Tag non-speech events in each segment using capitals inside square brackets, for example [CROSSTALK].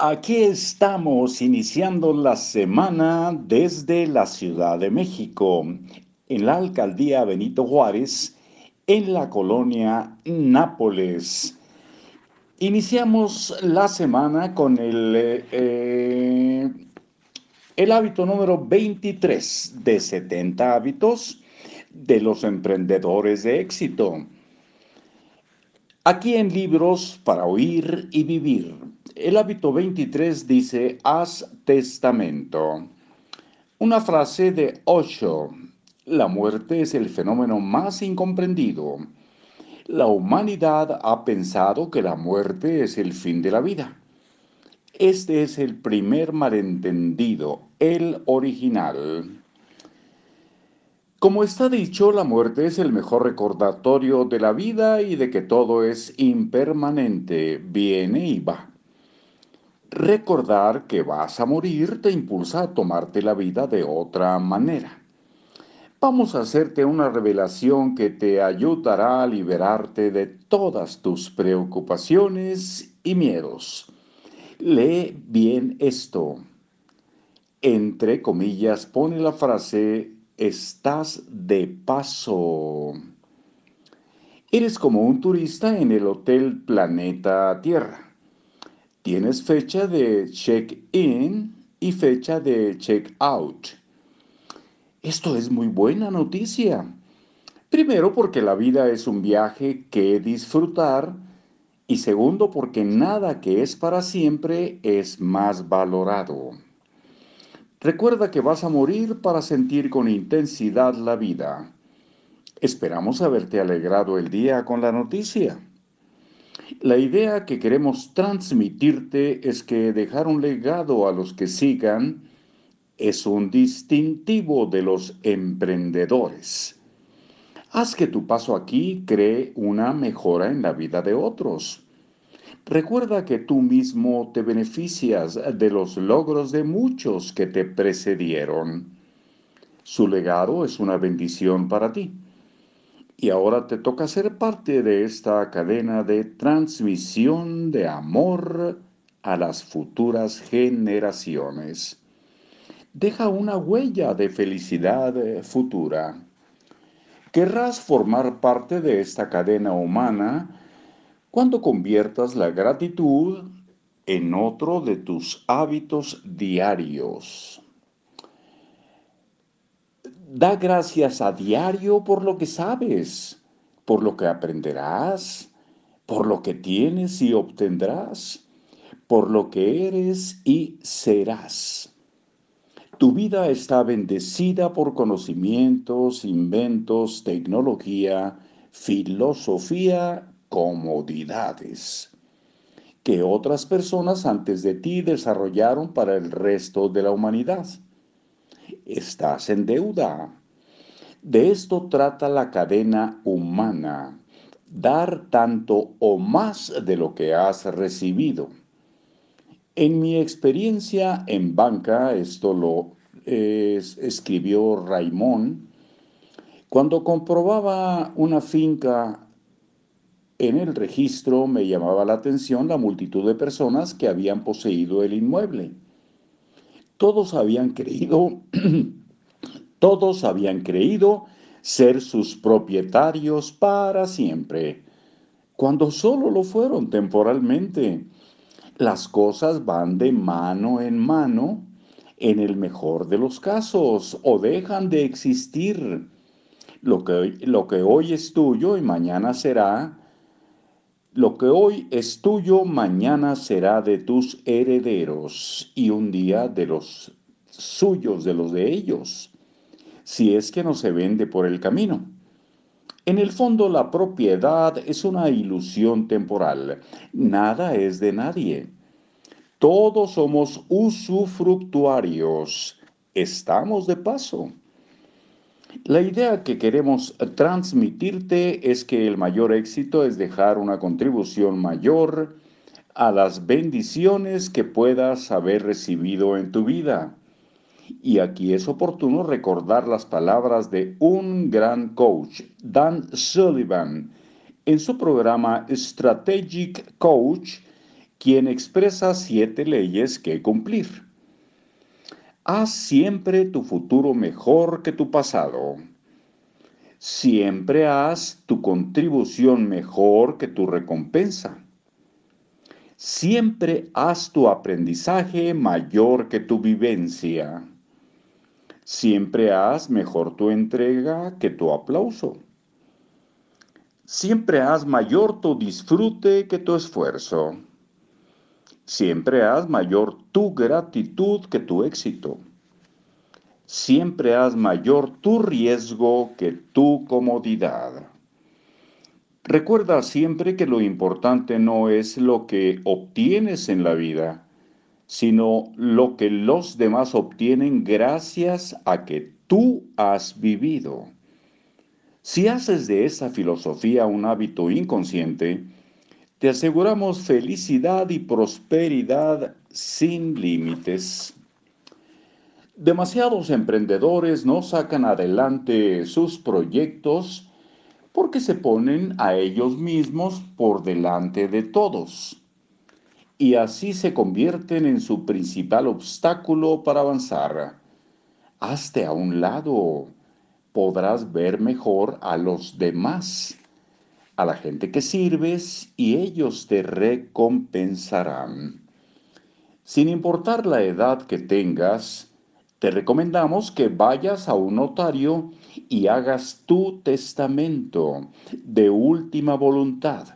Aquí estamos iniciando la semana desde la Ciudad de México, en la alcaldía Benito Juárez, en la colonia Nápoles. Iniciamos la semana con el, eh, hábito número 23 de 70 hábitos de los emprendedores de éxito. Aquí en Libros para Oír y Vivir, el hábito 23 dice, haz testamento. Una frase de Osho, la muerte es el fenómeno más incomprendido. La humanidad ha pensado que la muerte es el fin de la vida. Este es el primer malentendido, el original. Como está dicho, la muerte es el mejor recordatorio de la vida y de que todo es impermanente, viene y va. Recordar que vas a morir te impulsa a tomarte la vida de otra manera. Vamos a hacerte una revelación que te ayudará a liberarte de todas tus preocupaciones y miedos. Lee bien esto. Entre comillas pone la frase estás de paso. Eres como un turista en el Hotel Planeta Tierra. Tienes fecha de check-in y fecha de check-out. Esto es muy buena noticia. Primero porque la vida es un viaje que disfrutar y segundo porque nada que es para siempre es más valorado. Recuerda que vas a morir para sentir con intensidad la vida. Esperamos haberte alegrado el día con la noticia. La idea que queremos transmitirte es que dejar un legado a los que sigan es un distintivo de los emprendedores. Haz que tu paso aquí cree una mejora en la vida de otros. Recuerda que tú mismo te beneficias de los logros de muchos que te precedieron. Su legado es una bendición para ti. Y ahora te toca ser parte de esta cadena de transmisión de amor a las futuras generaciones. Deja una huella de felicidad futura. Querrás formar parte de esta cadena humana cuando conviertas la gratitud en otro de tus hábitos diarios. Da gracias a diario por lo que sabes, por lo que aprenderás, por lo que tienes y obtendrás, por lo que eres y serás. Tu vida está bendecida por conocimientos, inventos, tecnología, filosofía comodidades que otras personas antes de ti desarrollaron para el resto de la humanidad. Estás en deuda. De esto trata la cadena humana, dar tanto o más de lo que has recibido. En mi experiencia en banca, esto lo escribió Raimón, cuando comprobaba una finca en el registro me llamaba la atención la multitud de personas que habían poseído el inmueble. Todos habían creído, [CLEARS THROAT] todos habían creído ser sus propietarios para siempre, cuando solo lo fueron temporalmente. Las cosas van de mano en mano en el mejor de los casos o dejan de existir. Lo que, lo que hoy es tuyo y mañana será, lo que hoy es tuyo, mañana será de tus herederos y un día de los suyos, de los de ellos, si es que no se vende por el camino. En el fondo la propiedad es una ilusión temporal, nada es de nadie. Todos somos usufructuarios, estamos de paso. La idea que queremos transmitirte es que el mayor éxito es dejar una contribución mayor a las bendiciones que puedas haber recibido en tu vida. Y aquí es oportuno recordar las palabras de un gran coach, Dan Sullivan, en su programa Strategic Coach, quien expresa siete leyes que cumplir. Haz siempre tu futuro mejor que tu pasado. Siempre haz tu contribución mejor que tu recompensa. Siempre haz tu aprendizaje mayor que tu vivencia. Siempre haz mejor tu entrega que tu aplauso. Siempre haz mayor tu disfrute que tu esfuerzo. Siempre haz mayor tu gratitud que tu éxito. Siempre haz mayor tu riesgo que tu comodidad. Recuerda siempre que lo importante no es lo que obtienes en la vida, sino lo que los demás obtienen gracias a que tú has vivido. Si haces de esa filosofía un hábito inconsciente, te aseguramos felicidad y prosperidad sin límites. Demasiados emprendedores no sacan adelante sus proyectos porque se ponen a ellos mismos por delante de todos y así se convierten en su principal obstáculo para avanzar. Hazte a un lado, podrás ver mejor a los demás a la gente que sirves y ellos te recompensarán. Sin importar la edad que tengas, te recomendamos que vayas a un notario y hagas tu testamento de última voluntad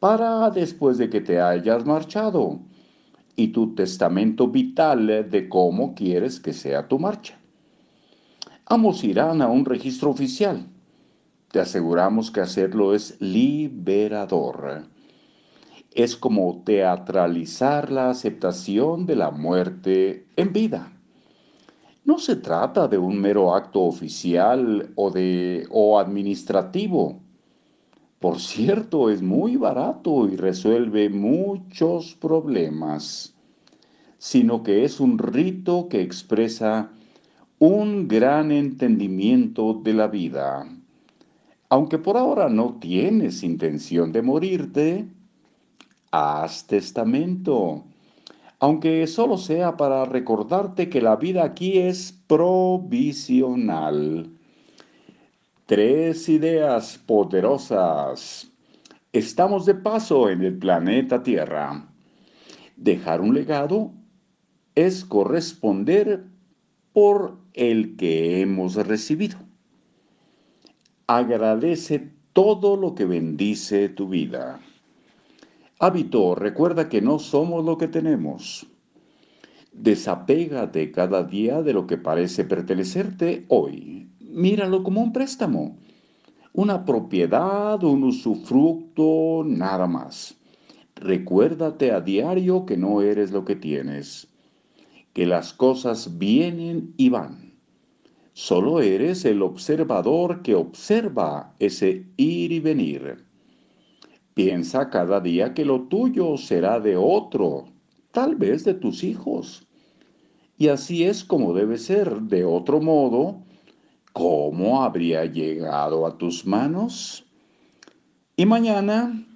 para después de que te hayas marchado y tu testamento vital de cómo quieres que sea tu marcha. Ambos irán a un registro oficial te aseguramos que hacerlo es liberador. Es como teatralizar la aceptación de la muerte en vida. No se trata de un mero acto oficial o, de, o administrativo. Por cierto, es muy barato y resuelve muchos problemas, sino que es un rito que expresa un gran entendimiento de la vida. Aunque por ahora no tienes intención de morirte, haz testamento. Aunque solo sea para recordarte que la vida aquí es provisional. Tres ideas poderosas. Estamos de paso en el planeta Tierra. Dejar un legado es corresponder por el que hemos recibido. Agradece todo lo que bendice tu vida. Hábito, recuerda que no somos lo que tenemos. Desapégate cada día de lo que parece pertenecerte hoy. Míralo como un préstamo, una propiedad, un usufructo, nada más. Recuérdate a diario que no eres lo que tienes, que las cosas vienen y van Solo eres el observador que observa ese ir y venir. Piensa cada día que lo tuyo será de otro, tal vez de tus hijos. Y así es como debe ser. De otro modo, ¿cómo habría llegado a tus manos? Y mañana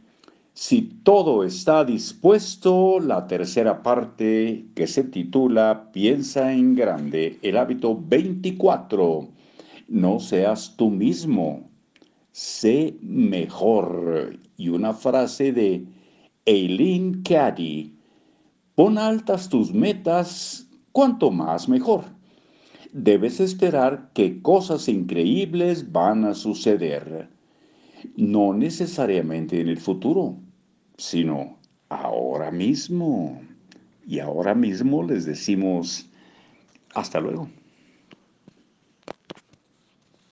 si todo está dispuesto, la tercera parte que se titula Piensa en grande, el hábito 24. No seas tú mismo, sé mejor. Y una frase de Eileen Caddy. Pon altas tus metas, cuanto más mejor. Debes esperar que cosas increíbles van a suceder. No necesariamente en el futuro sino ahora mismo. Y ahora mismo les decimos hasta luego.